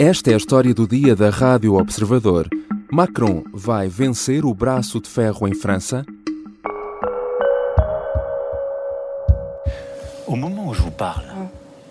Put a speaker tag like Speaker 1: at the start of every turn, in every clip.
Speaker 1: Esta é a história do dia da Rádio Observador. Macron vai vencer o braço de ferro em França?
Speaker 2: Au moment où je vous parle,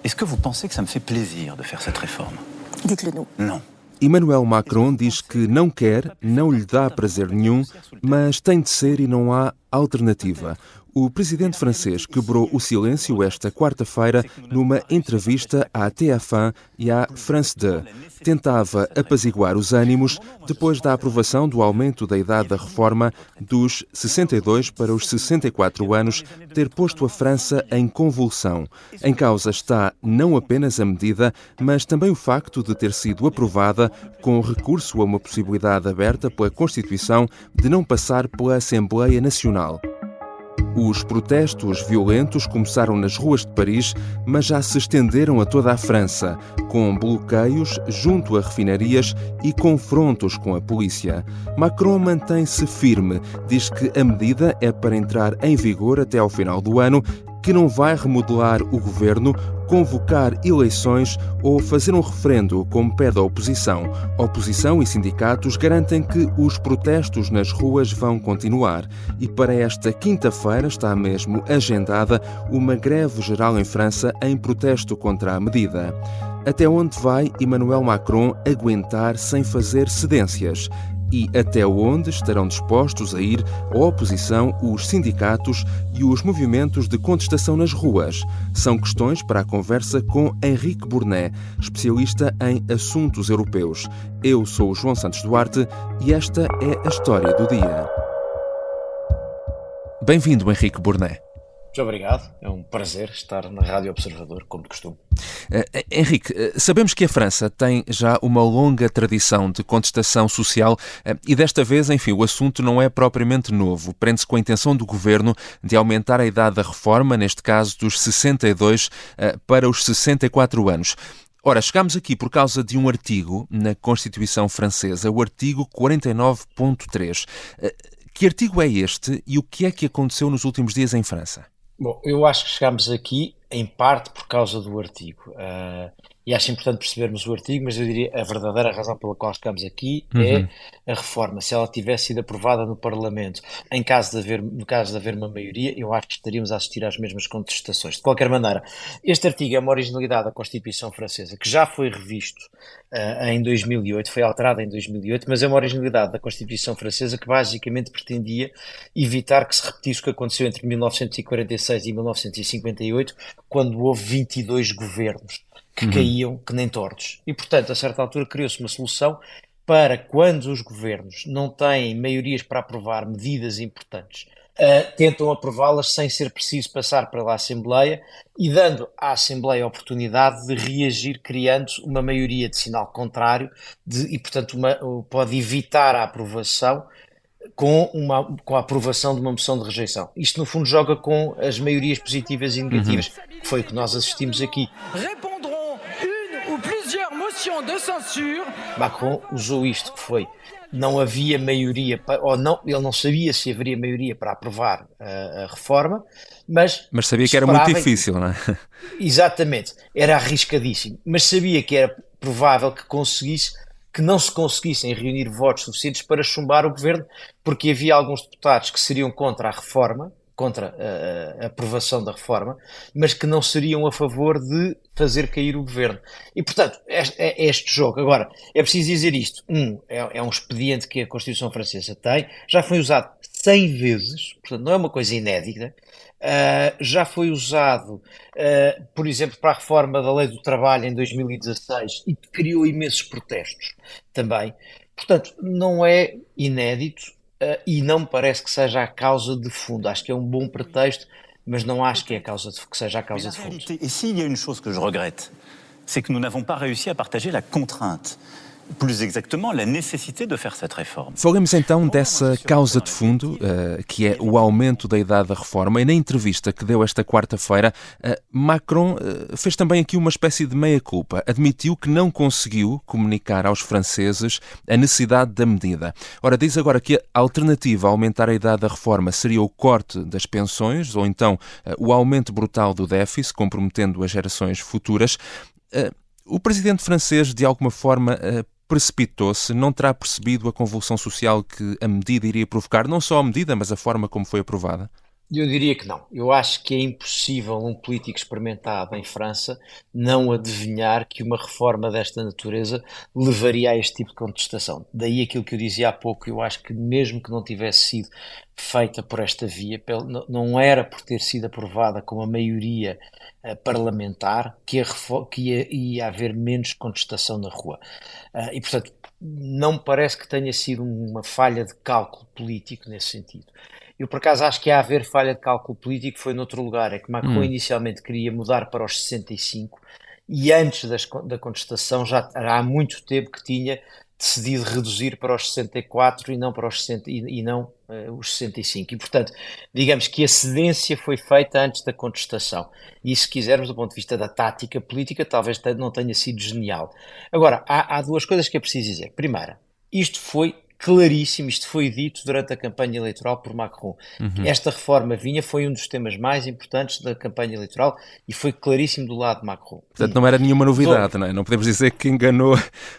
Speaker 2: est-ce que vous pensez que ça me fait plaisir de faire cette réforme
Speaker 3: Dites-le nous.
Speaker 2: Non.
Speaker 1: Emmanuel Macron diz que não quer, não lhe dá prazer nenhum, mas tem de ser e não há alternativa. O presidente francês quebrou o silêncio esta quarta-feira numa entrevista à TF1 e à France 2. Tentava apaziguar os ânimos depois da aprovação do aumento da idade da reforma dos 62 para os 64 anos ter posto a França em convulsão. Em causa está não apenas a medida, mas também o facto de ter sido aprovada com recurso a uma possibilidade aberta pela Constituição de não passar pela Assembleia Nacional. Os protestos violentos começaram nas ruas de Paris, mas já se estenderam a toda a França, com bloqueios junto a refinarias e confrontos com a polícia. Macron mantém-se firme, diz que a medida é para entrar em vigor até ao final do ano que não vai remodelar o governo, convocar eleições ou fazer um referendo, como pede a oposição. Oposição e sindicatos garantem que os protestos nas ruas vão continuar. E para esta quinta-feira está mesmo agendada uma greve geral em França em protesto contra a medida. Até onde vai Emmanuel Macron aguentar sem fazer cedências? E até onde estarão dispostos a ir a oposição, os sindicatos e os movimentos de contestação nas ruas. São questões para a conversa com Henrique Bournet, especialista em assuntos europeus. Eu sou o João Santos Duarte e esta é a história do dia. Bem-vindo, Henrique Bournet.
Speaker 4: Muito obrigado, é um prazer estar na Rádio Observador, como de costume.
Speaker 1: Uh, Henrique, uh, sabemos que a França tem já uma longa tradição de contestação social uh, e desta vez, enfim, o assunto não é propriamente novo. Prende-se com a intenção do governo de aumentar a idade da reforma, neste caso dos 62 para os 64 anos. Ora, chegamos aqui por causa de um artigo na Constituição Francesa, o artigo 49.3. Que artigo é este e o que é que aconteceu nos últimos dias em França?
Speaker 4: Bom, eu acho que chegamos aqui em parte por causa do artigo. Uh, e acho importante percebermos o artigo, mas eu diria a verdadeira razão pela qual estamos aqui é uhum. é a reforma. Se ela tivesse sido aprovada no Parlamento, em caso de haver, no caso de haver uma maioria, eu acho que estaríamos a assistir às mesmas contestações. De qualquer maneira, este artigo é uma originalidade da Constituição Francesa, que já foi revisto uh, em 2008, foi alterado em 2008, mas é uma originalidade da Constituição Francesa que basicamente pretendia evitar que se repetisse o que aconteceu entre 1946 e 1958, quando houve 22 governos que uhum. caíam que nem tortos. E, portanto, a certa altura criou-se uma solução para quando os governos não têm maiorias para aprovar medidas importantes, uh, tentam aprová-las sem ser preciso passar pela Assembleia e dando à Assembleia a oportunidade de reagir, criando uma maioria de sinal contrário de, e, portanto, uma, pode evitar a aprovação com, uma, com a aprovação de uma moção de rejeição. Isto, no fundo, joga com as maiorias positivas e negativas, uhum. que foi o que nós assistimos aqui. Macron usou isto que foi não havia maioria ou não ele não sabia se haveria maioria para aprovar a, a reforma mas
Speaker 1: mas sabia que era muito difícil não é?
Speaker 4: Exatamente era arriscadíssimo mas sabia que era provável que conseguisse que não se conseguissem reunir votos suficientes para chumbar o governo porque havia alguns deputados que seriam contra a reforma contra a, aprovação da reforma, mas que não seriam a favor de fazer cair o governo. E, portanto, é, é este jogo. Agora, é preciso dizer isto. Um, é, é, um expediente que a Constituição Francesa tem, já foi usado 100 vezes, portanto, não é uma coisa inédita. Uh, já foi usado, uh, por exemplo, para a reforma da lei do trabalho em 2016 e criou imensos protestos também. Portanto, não é inédito, uh, e não me parece que seja a causa de fundo. Acho que é um bom pretexto, mas não acho que, é a causa de, que seja a causa de fundo.
Speaker 2: E se há uma coisa que eu regrette, c'est que nous n'avons pas réussi à partager la contrainte plus exactement, la nécessité de faire cette réforme.
Speaker 1: Falemos então dessa causa de fundo, uh, que é o aumento da idade da reforma. E na entrevista que deu esta quarta-feira, uh, Macron uh, fez também aqui uma espécie de meia-culpa. Admitiu que não conseguiu comunicar aos franceses a necessidade da medida. Ora, diz agora que a alternativa a aumentar a idade da reforma seria o corte das pensões ou então o aumento brutal do déficit, comprometendo as gerações futuras. o presidente francês, de alguma forma, precipitou-se, não terá percebido a convulsão social que a medida iria provocar, não só a medida, mas a forma como foi aprovada?
Speaker 4: Eu diria que não. Eu acho que é impossível um político experimentado em França não adivinhar que uma reforma desta natureza levaria a este tipo de contestação. Daí aquilo que eu dizia há pouco, eu acho que mesmo que não tivesse sido feita por esta via, não era por ter sido aprovada com a maioria eh, parlamentar que, ia, ia, haver menos contestação na rua. Eh, e, portanto, não me parece que tenha sido uma falha de cálculo político nesse sentido. Eu, por acaso, acho que há a haver falha de cálculo político foi noutro lugar. É que Macron hum. inicialmente queria mudar para os 65 e antes das, da contestação já há muito tempo que tinha decidido reduzir para os 64 e não para os 60, e, e não uh, os 65. E, portanto, digamos que a cedência foi feita antes da contestação. E, se quisermos, do ponto de vista da tática política, talvez não tenha sido genial. Agora, há, há duas coisas que é preciso dizer. Primeira, isto foi claríssimo, isto foi dito durante a campanha eleitoral por Macron. Uhum. Esta reforma vinha, foi um dos temas mais importantes da campanha eleitoral e foi claríssimo do lado de Macron.
Speaker 1: Portanto, não era nenhuma novidade, não é? Não podemos dizer que enganou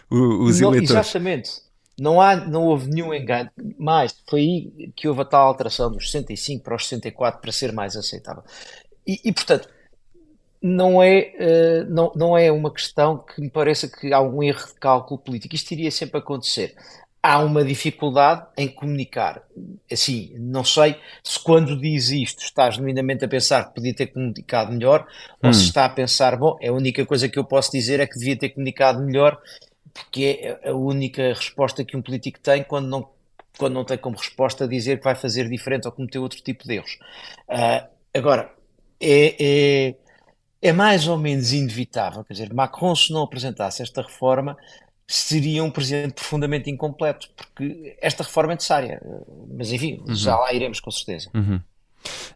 Speaker 1: os não, eleitores.
Speaker 4: Exatamente. Não, há, não houve nenhum engano, mas foi aí que houve a tal alteração dos 65 para os 64 para ser mais aceitável. E, e portanto, não é, uh, não, não é uma questão que me pareça que há algum erro de cálculo político. Isto iria sempre acontecer há uma dificuldade em comunicar. Assim, não sei se quando diz isto estás genuinamente a pensar que podia ter comunicado melhor hum. ou se hum. está a pensar, bom, é a única coisa que eu posso dizer é que devia ter comunicado melhor, porque é a única resposta que um político tem quando não, quando não tem como resposta dizer que vai fazer diferente ou cometer outro tipo de erros. Uh, agora, é, é, é mais ou menos inevitável, quer dizer, Macron se não apresentasse esta reforma seria um presidente profundamente incompleto, porque esta reforma é necessária. Mas enfim, uhum. já lá iremos com certeza.
Speaker 1: Uhum.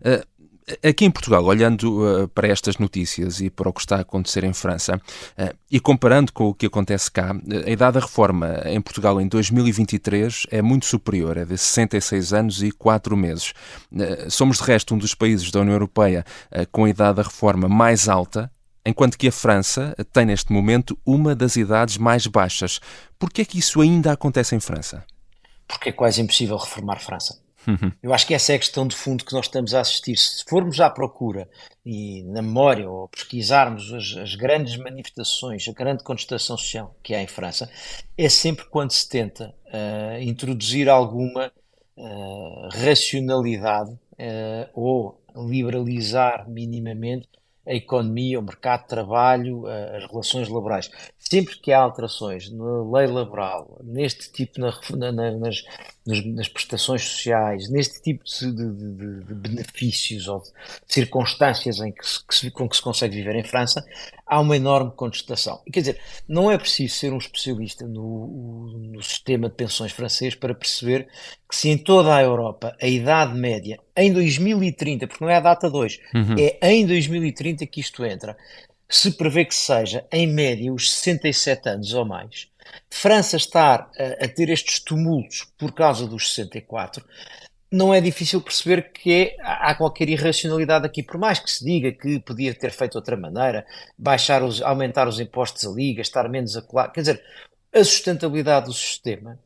Speaker 1: Uh, aqui em Portugal, olhando uh, para estas notícias e para o que está a acontecer em França, uh, e comparando com o que acontece cá, a idade da reforma em Portugal em 2023 é muito superior, é de 66 anos e 4 meses. somos, de resto, um dos países da União Europeia com a idade da reforma mais alta, enquanto que a França tem neste momento uma das idades mais baixas. Por que é que isso ainda acontece em França?
Speaker 4: Porque é quase impossível reformar França. Uhum. Eu acho que essa é a questão de fundo que nós estamos a assistir. Se formos à procura e na memória ou pesquisarmos as, as grandes manifestações, a grande contestação social que há em França, é sempre quando se tenta uh, introduzir alguma uh, racionalidade uh, ou liberalizar minimamente a economia, o mercado de trabalho, as relações laborais. Sempre que há alterações na lei laboral, neste tipo, na, na, nas, nas, prestações sociais, neste tipo de, de, de benefícios ou de circunstâncias em que se, que se, com que se consegue viver em França, há uma enorme contestação. E, quer dizer, não é preciso ser um especialista no, no sistema de pensões francês para perceber que se em toda a Europa a idade média, em 2030, porque não é a data 2, uhum. é em 2030 que isto entra, se prevê que seja, em média, os 67 anos ou mais, França estar a, a ter estes tumultos por causa dos 64, não é difícil perceber que é, há qualquer irracionalidade aqui, por mais que se diga que podia ter feito de outra maneira, baixar os, aumentar os impostos ali, gastar menos a colar, quer dizer, a sustentabilidade do sistema,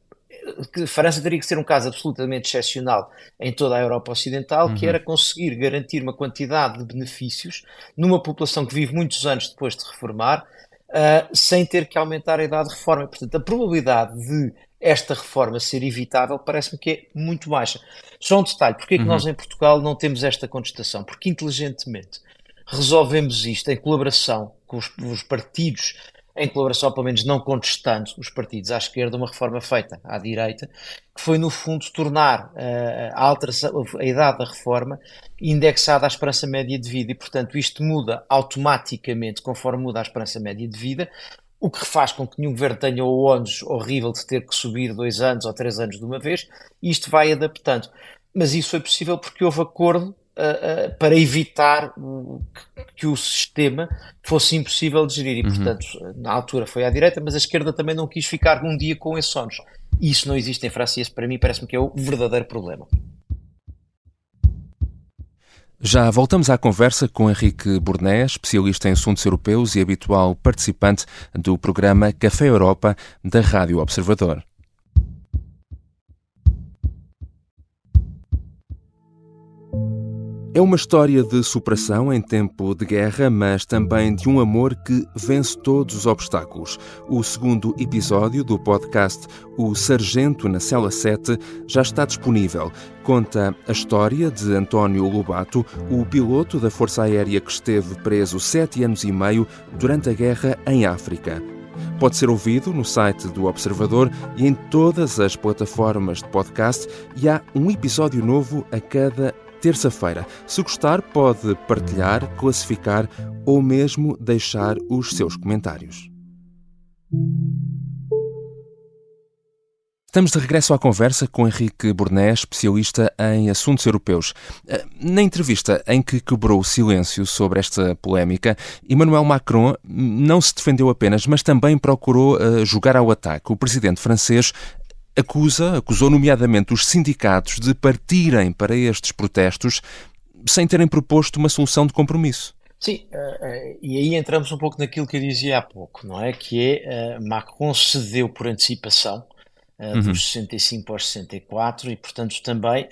Speaker 4: que a França teria que ser um caso absolutamente excepcional em toda a Europa Ocidental, uhum. que era conseguir garantir uma quantidade de benefícios numa população que vive muitos anos depois de reformar, uh, sem ter que aumentar a idade de reforma. Portanto, a probabilidade de esta reforma ser evitável parece-me que é muito baixa. Só um detalhe, porque é que uhum. nós em Portugal não temos esta contestação? Porque inteligentemente resolvemos isto em colaboração com os, os partidos em colaboração, pelo menos não contestando os partidos à esquerda, uma reforma feita à direita, que foi, no fundo, tornar uh, a, alteração, a idade da reforma indexada à esperança média de vida. E, portanto, isto muda automaticamente conforme muda a esperança média de vida, o que faz com que nenhum governo tenha o ónus horrível de ter que subir dois anos ou três anos de uma vez, e isto vai adaptando. Mas isso foi possível porque houve acordo uh, uh, para evitar que, que, o sistema fosse impossível de gerir. E, uhum. portanto, na altura foi à direita, mas a esquerda também não quis ficar um dia com esses ónus. Isso não existe em França e esse para mim parece-me que é o verdadeiro problema.
Speaker 1: Já voltamos à conversa com Henrique Burné, especialista em assuntos europeus e habitual participante do programa Café Europa da Rádio Observador. É uma história de superação em tempo de guerra, mas também de um amor que vence todos os obstáculos. O segundo episódio do podcast O Sargento na Cela 7 já está disponível. Conta a história de António Lobato, o piloto da Força Aérea que esteve preso sete anos e meio durante a guerra em África. Pode ser ouvido no site do Observador e em todas as plataformas de podcast, e há um episódio novo a cada terça-feira. Se gostar, pode partilhar, classificar ou mesmo deixar os seus comentários. Estamos de regresso à conversa com Henrique Burné, especialista em assuntos europeus. Eh, na entrevista em que quebrou o silêncio sobre esta polémica, Emmanuel Macron não se defendeu apenas, mas também procurou eh, jogar ao ataque. O presidente francês acusa, acusou nomeadamente os sindicatos de partirem para estes protestos sem terem proposto uma solução de compromisso.
Speaker 4: Sim, uh, e aí entramos um pouco naquilo que eu dizia há pouco, não é? Que é uh, Macron cedeu por antecipação uh, uhum. dos 65 aos 64 e, portanto, também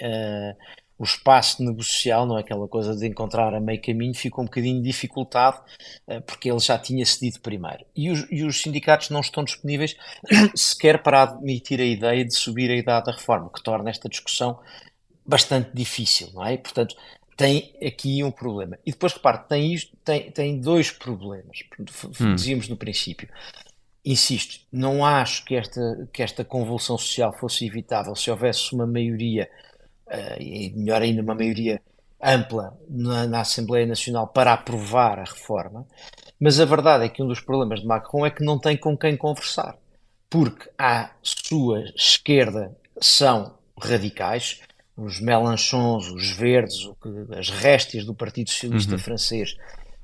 Speaker 4: o espaço negocial, não é aquela coisa de encontrar a meio caminho, ficou um bocadinho dificultado eh, porque ele já tinha cedido primeiro. E os, e os, sindicatos não estão disponíveis sequer para admitir a ideia de subir a idade da reforma, o que torna esta discussão bastante difícil, não é? E, portanto, tem aqui um problema. E depois, repare, tem, isto, tem, tem dois problemas, hum. dizíamos no princípio. Insisto, não acho que esta, que esta convulsão social fosse evitável se houvesse uma maioria uh, e melhor ainda, uma maioria ampla na, na, Assembleia Nacional para aprovar a reforma, mas a verdade é que um dos problemas de Macron é que não tem com quem conversar, porque a sua esquerda são radicais, os Mélenchons, os Verdes, as réstias do Partido Socialista uhum. Francês,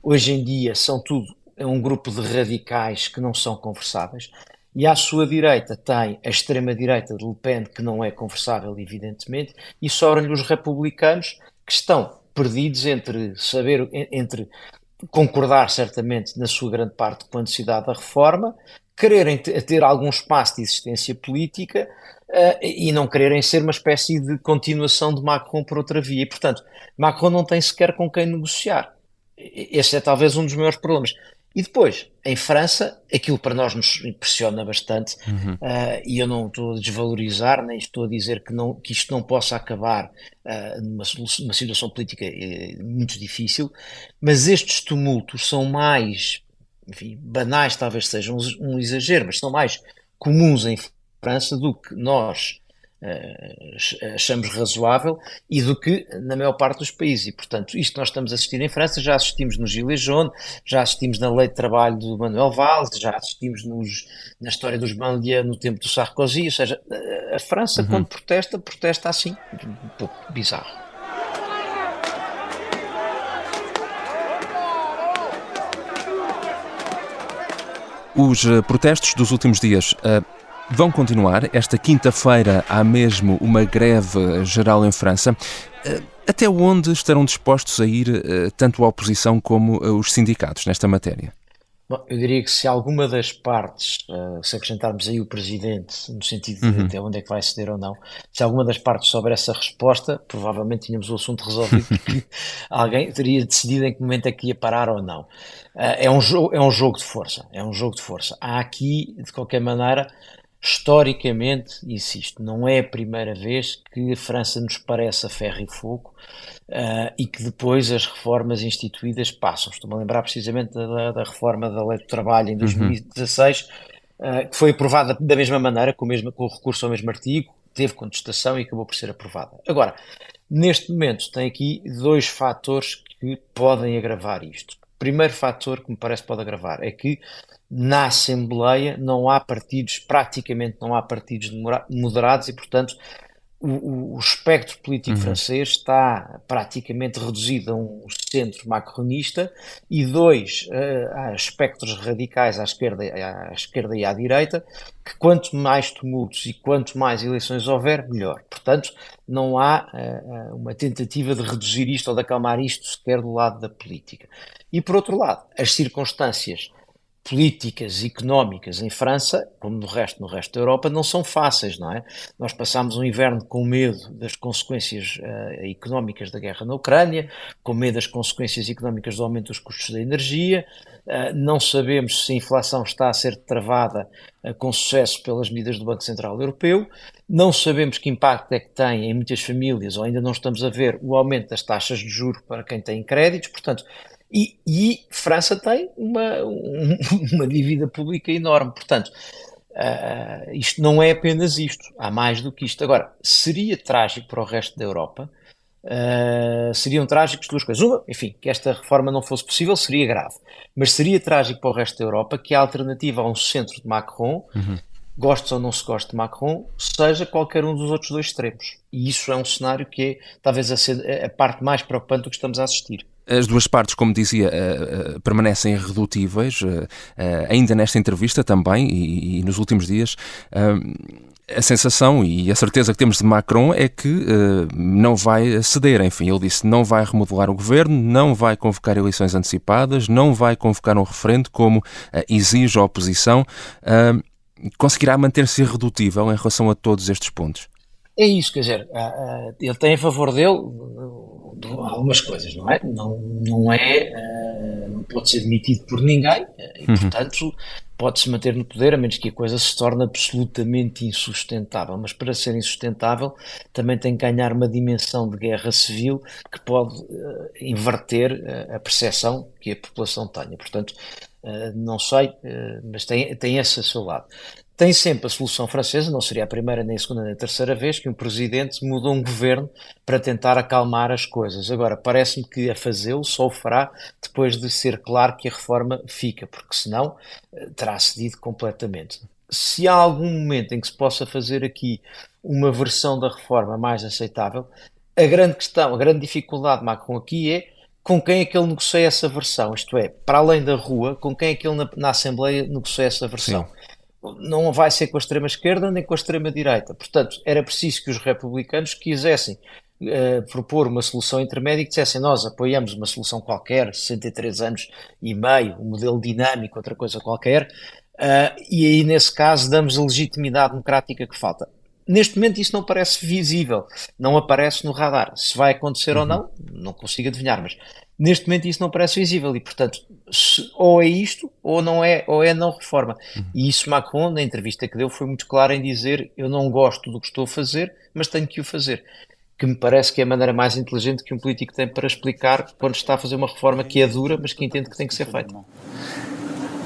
Speaker 4: hoje em dia são tudo é um grupo de radicais que não são conversáveis. E à sua direita tem a extrema-direita de Le Pen, que não é conversável, evidentemente, e sobram-lhe os republicanos, que estão perdidos entre saber, entre concordar certamente na sua grande parte com a necessidade da reforma, quererem ter algum espaço de existência política uh, e não quererem ser uma espécie de continuação de Macron por outra via. E, portanto, Macron não tem sequer com quem negociar. Esse é talvez um dos maiores problemas. E depois, em França, aquilo para nós nos impressiona bastante, uhum. uh, e eu não estou a desvalorizar, nem estou a dizer que, não, que isto não possa acabar uh, numa, numa situação política uh, muito difícil, mas estes tumultos são mais, enfim, banais talvez sejam um, um exagero, mas são mais comuns em França do que nós achamos razoável e do que na maior parte dos países. E, portanto, isto nós estamos a assistir em França, já assistimos no Gilets jaunes, já assistimos na lei de trabalho do Manuel Valls, já assistimos nos, na história dos Banlieues no tempo do Sarkozy, ou seja, a França, uhum. quando protesta, protesta assim, um pouco bizarro.
Speaker 1: Os eh, protestos dos últimos dias uh, vão continuar. Esta quinta-feira há mesmo uma greve geral em França. Eh, até onde estarão dispostos a ir eh, tanto a oposição como eh, os sindicatos nesta matéria?
Speaker 4: Bom, eu diria que se alguma das partes, se acrescentarmos aí o Presidente, no sentido de uhum. até onde é que vai ceder ou não, se alguma das partes souber essa resposta, provavelmente tínhamos o assunto resolvido, porque alguém teria decidido em que momento é que ia parar ou não. é, um jogo, é um jogo de força, é um jogo de força. Há aqui, de qualquer maneira, historicamente, insisto, não é a primeira vez que a França nos parece a ferro e fogo uh, e que depois as reformas instituídas passam. Estou-me a lembrar precisamente da, da, reforma da Lei do Trabalho em 2016, uhum. uh, que foi aprovada da mesma maneira, com o, mesmo, com o recurso ao mesmo artigo, teve contestação e acabou por ser aprovada. Agora, neste momento, tem aqui dois fatores que podem agravar isto. Primeiro fator que me parece pode agravar é que na Assembleia não há partidos, praticamente não há partidos moderados e, portanto, o, o, espectro político uhum. francês está praticamente reduzido a um centro macronista e dois uh, a espectros radicais à esquerda, à esquerda e à direita, que quanto mais tumultos e quanto mais eleições houver, melhor. Portanto, não há uh, uma tentativa de reduzir isto ou de acalmar isto sequer do lado da política. E por outro lado, as circunstâncias políticas económicas em França, como no resto, no resto da Europa, não são fáceis, não é? Nós passámos um inverno com medo das consequências uh, económicas da guerra na Ucrânia, com medo das consequências económicas do aumento dos custos da energia, uh, não sabemos se a inflação está a ser travada uh, com sucesso pelas medidas do Banco Central Europeu, não sabemos que impacto é que tem em muitas famílias, ou ainda não estamos a ver o aumento das taxas de juros para quem tem créditos, portanto, e, e França tem uma, um, uma dívida pública enorme. Portanto, uh, isto não é apenas isto, há mais do que isto. Agora, seria trágico para o resto da Europa. Uh, seriam trágicos duas coisas. Uma, enfim, que esta reforma não fosse possível seria grave, mas seria trágico para o resto da Europa que a alternativa a um centro de Macron, uhum. gostes ou não se goste de Macron, seja qualquer um dos outros dois extremos. E isso é um cenário que é talvez a, a parte mais preocupante do que estamos a assistir.
Speaker 1: As duas partes, como dizia, uh, uh, permanecem irredutíveis, uh, ainda nesta entrevista também e, e nos últimos dias. a sensação e a certeza que temos de Macron é que não vai ceder. Enfim, ele disse não vai remodelar o governo, não vai convocar eleições antecipadas, não vai convocar um referendo como exige a oposição. conseguirá manter-se irredutível em relação a todos estes pontos?
Speaker 4: É isso, quer dizer, ele tem a favor dele algumas coisas, não é? Não, não é, uh, não pode ser demitido por ninguém e, uhum. portanto, pode-se manter no poder a menos que a coisa se torne absolutamente insustentável. Mas para ser insustentável também tem que ganhar uma dimensão de guerra civil que pode uh, inverter uh, a percepção que a população tenha. Portanto, não sei, mas tem, tem esse a seu lado tem sempre a solução francesa, não seria a primeira, nem a segunda, nem a terceira vez que um presidente muda um governo para tentar acalmar as coisas. Agora, parece-me que a fazê-lo só o fará depois de ser claro que a reforma fica, porque senão eh, terá cedido completamente. Se há algum momento em que se possa fazer aqui uma versão da reforma mais aceitável, a grande questão, a grande dificuldade de Macron aqui é com quem é que ele negocia essa versão, isto é, para além da rua, com quem é que ele na, na Assembleia negocia essa versão. Sim não vai ser com a extrema-esquerda nem com a extrema-direita. Portanto, era preciso que os republicanos quisessem uh, propor uma solução intermédia e que dissessem nós apoiamos uma solução qualquer, 63 anos e meio, um modelo dinâmico, outra coisa qualquer, uh, e aí nesse caso damos a legitimidade democrática que falta. Neste momento isso não parece visível, não aparece no radar. Se vai acontecer uhum. ou não, não consigo adivinhar, mas Neste momento isso não parece visível e, portanto, se, ou é isto ou não é, ou é não reforma. Uhum. E isso Macron, na entrevista que deu, foi muito claro em dizer eu não gosto do que estou a fazer, mas tenho que o fazer. Que me parece que é a maneira mais inteligente que um político tem para explicar quando está a fazer uma reforma que é dura, mas que entende que tem que ser feita.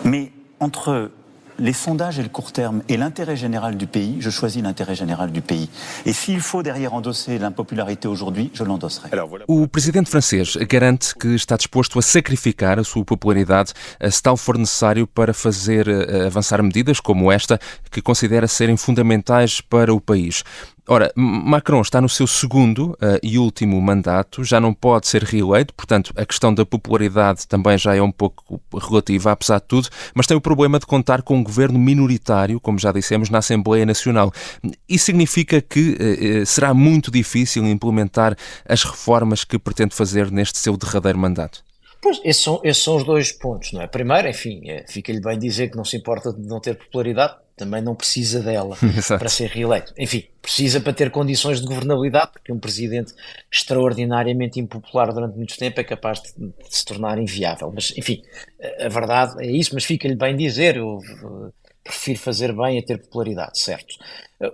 Speaker 2: Mas entre les sondages et le court terme et l'intérêt général du pays, je choisis l'intérêt général du pays. Et s'il faut derrière endosser l'impopularité aujourd'hui, je l'endosserai.
Speaker 1: O presidente francês garante que está disposto a sacrificar a sua popularidade se tal for necessário para fazer eh, avançar medidas como esta que considera serem fundamentais para o país. Ora, Macron está no seu segundo uh, e último mandato, já não pode ser reeleito, portanto, a questão da popularidade também já é um pouco relativa, apesar de tudo, mas tem o problema de contar com um governo minoritário, como já dissemos, na Assembleia Nacional. Isso significa que uh, será muito difícil implementar as reformas que pretende fazer neste seu derradeiro mandato.
Speaker 4: Pois, esses são, esses são os dois pontos, não é? Primeiro, enfim, é, fica-lhe bem dizer que não se importa de não ter popularidade, também não precisa dela para ser reeleito. Enfim, precisa para ter condições de governabilidade, porque um presidente extraordinariamente impopular durante muito tempo é capaz de, de se tornar inviável. Mas, enfim, a verdade é isso, mas fica-lhe bem dizer, eu prefiro fazer bem a ter popularidade, certo?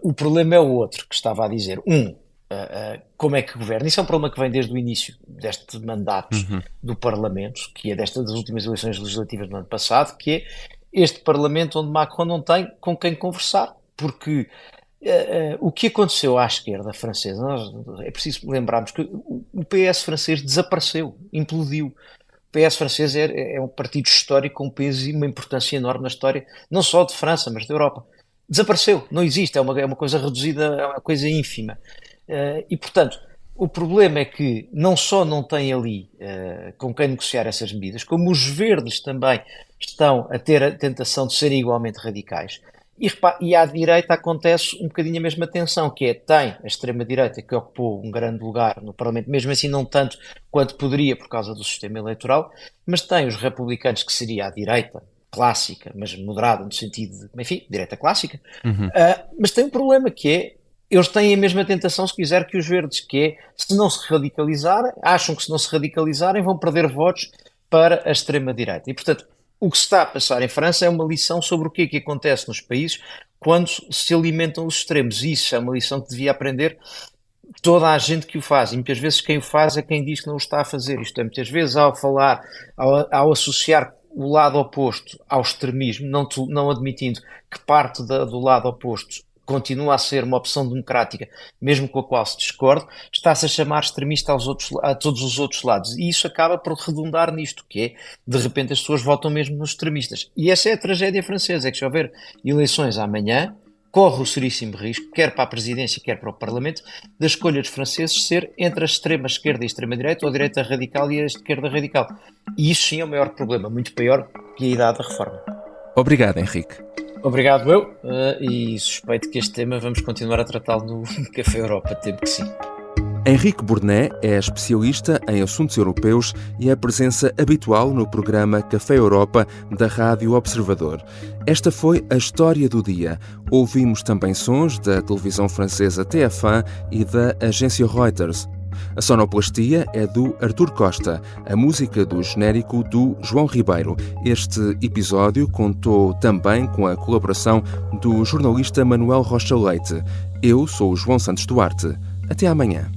Speaker 4: O problema é o outro que estava a dizer. Um, Uh, uh, como é que governa. Isso é um problema que vem desde o início deste mandato uhum. do Parlamento, que é destas das últimas eleições legislativas do ano passado, que é este Parlamento onde Macron não tem com quem conversar, porque uh, o que aconteceu à esquerda francesa, nós, é preciso lembrarmos que o PS francês desapareceu, implodiu. O PS francês é, é um partido histórico com um peso e uma importância enorme na história, não só de França, mas da Europa. Desapareceu, não existe, é uma, é uma coisa reduzida, é uma coisa ínfima. Uh, e, portanto, o problema é que não só não tem ali uh, com quem negociar essas medidas, como os verdes também estão a ter a tentação de serem igualmente radicais. E, e à direita acontece um bocadinho a mesma tensão, que é, tem a extrema-direita que ocupou um grande lugar no Parlamento, mesmo assim não tanto quanto poderia por causa do sistema eleitoral, mas tem os republicanos que seria a direita, clássica, mas moderada no sentido de, enfim, direita clássica, uhum. uh, mas tem um problema que é, eles têm a mesma tentação, se quiser, que os verdes, que é, se não se radicalizarem, acham que se não se radicalizarem vão perder votos para a extrema-direita. E, portanto, o que se está a passar em França é uma lição sobre o que é que acontece nos países quando se alimentam os extremos. Isso é uma lição que devia aprender toda a gente que o faz. E muitas vezes quem o faz é quem diz que não o está a fazer. Isto é, muitas vezes ao falar, ao, ao associar o lado oposto ao extremismo, não, não admitindo que parte da, do lado oposto continua a ser uma opção democrática, mesmo com a qual se discorde, está-se a chamar extremista aos outros, a todos os outros lados. E isso acaba por redundar nisto, que é, de repente, as pessoas votam mesmo nos extremistas. E essa é a tragédia francesa, é que se houver eleições amanhã, corre o seríssimo risco, quer para a presidência, quer para o Parlamento, da escolha dos franceses ser entre a extrema esquerda e a extrema direita, ou a direita radical e a esquerda radical. E isso sim é o maior problema, muito pior que a idade da reforma.
Speaker 1: Obrigado, Henrique.
Speaker 4: Obrigado eu, uh, e suspeito que este tema vamos continuar a tratá-lo no Café Europa, tempo que sim.
Speaker 1: Henrique Burnet é especialista em assuntos europeus e é presença habitual no programa Café Europa da Rádio Observador. Esta foi a história do dia. Ouvimos também sons da televisão francesa TF1 e da agência Reuters. A sonoplastia é do Artur Costa, a música do genérico do João Ribeiro. Este episódio contou também com a colaboração do jornalista Manuel Rocha Leite. Eu sou o João Santos Duarte. Até amanhã.